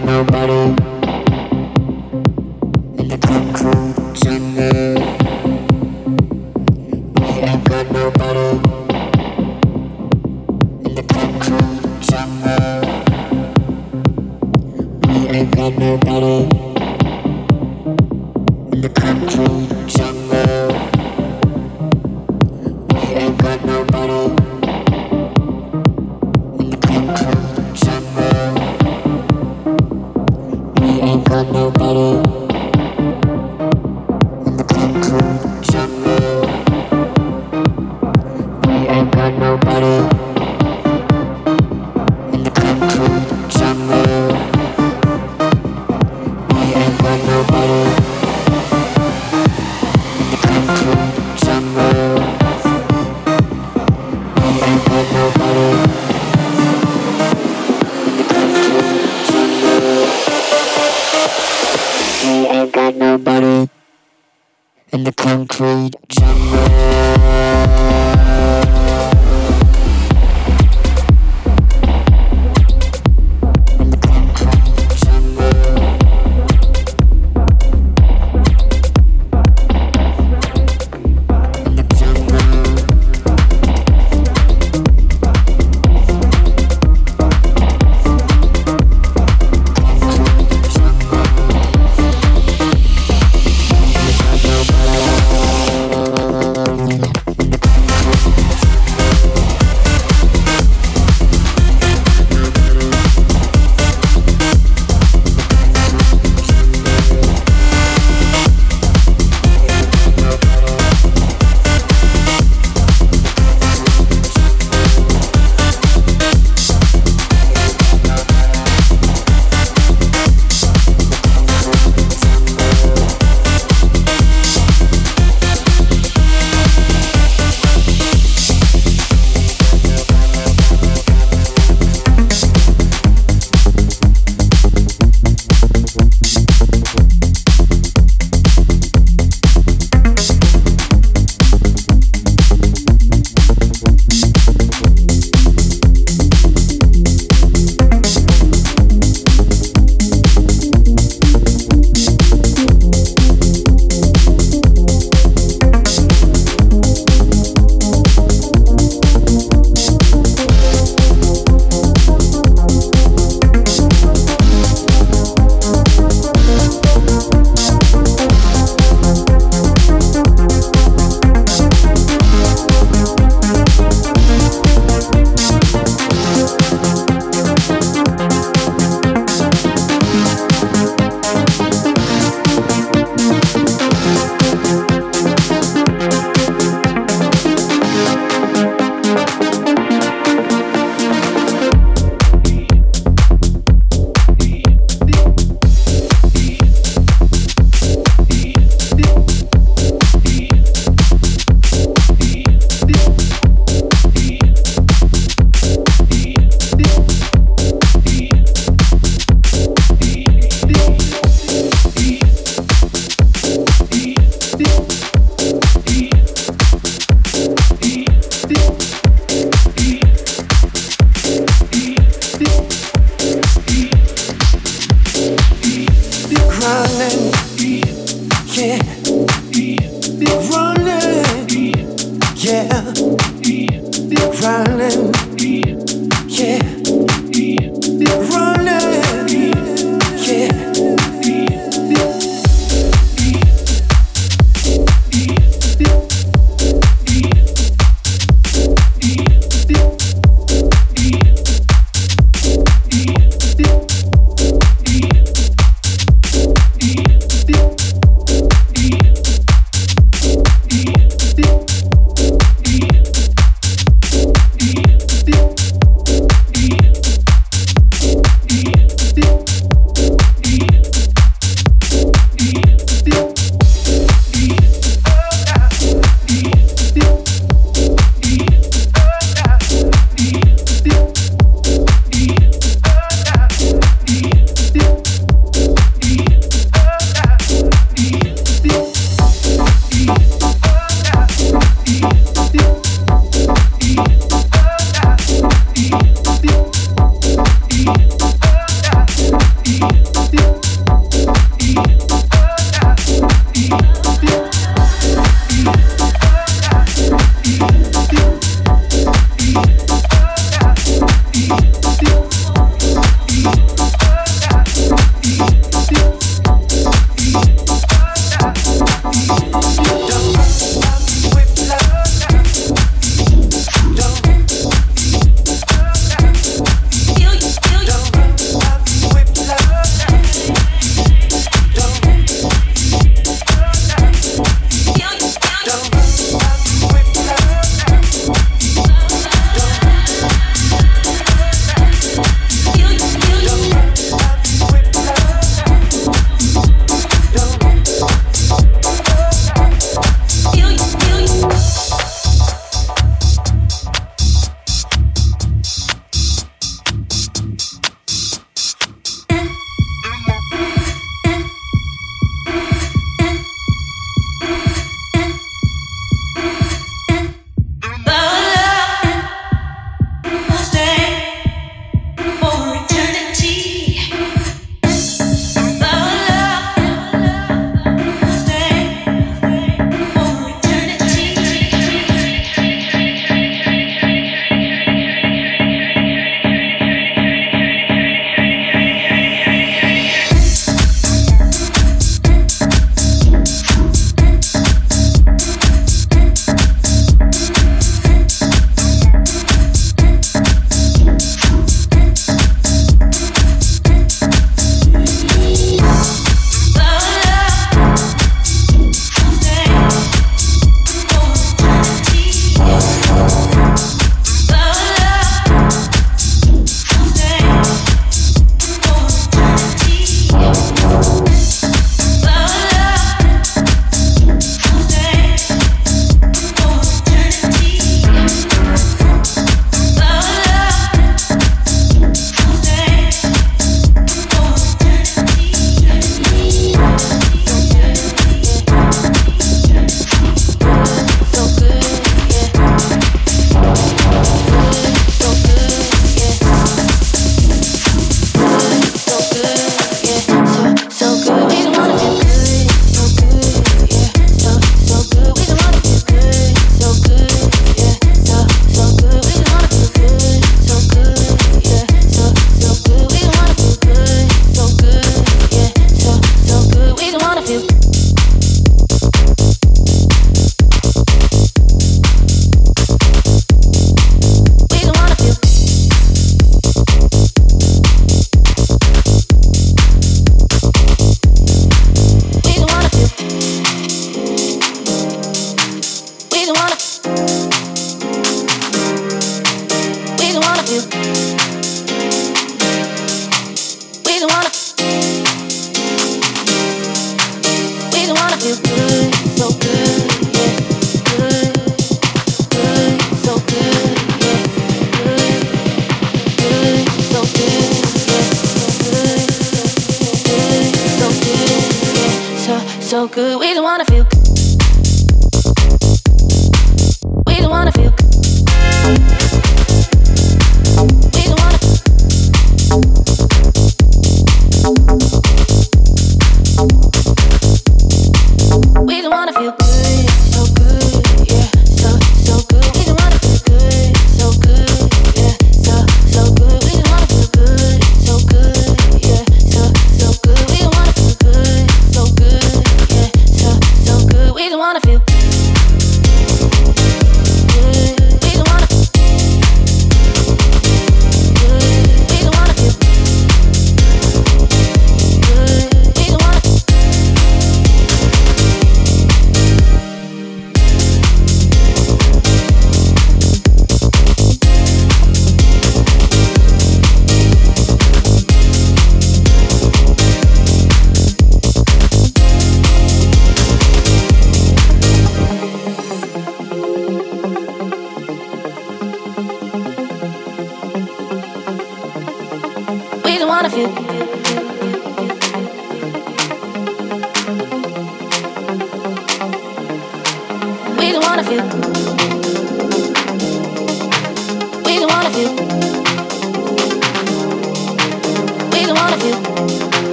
nobody.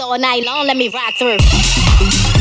All night long. Let me ride through.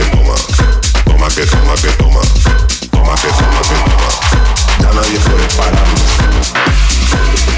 que toma, toma que toma que toma, toma que toma que toma. Ya nadie puede pararnos.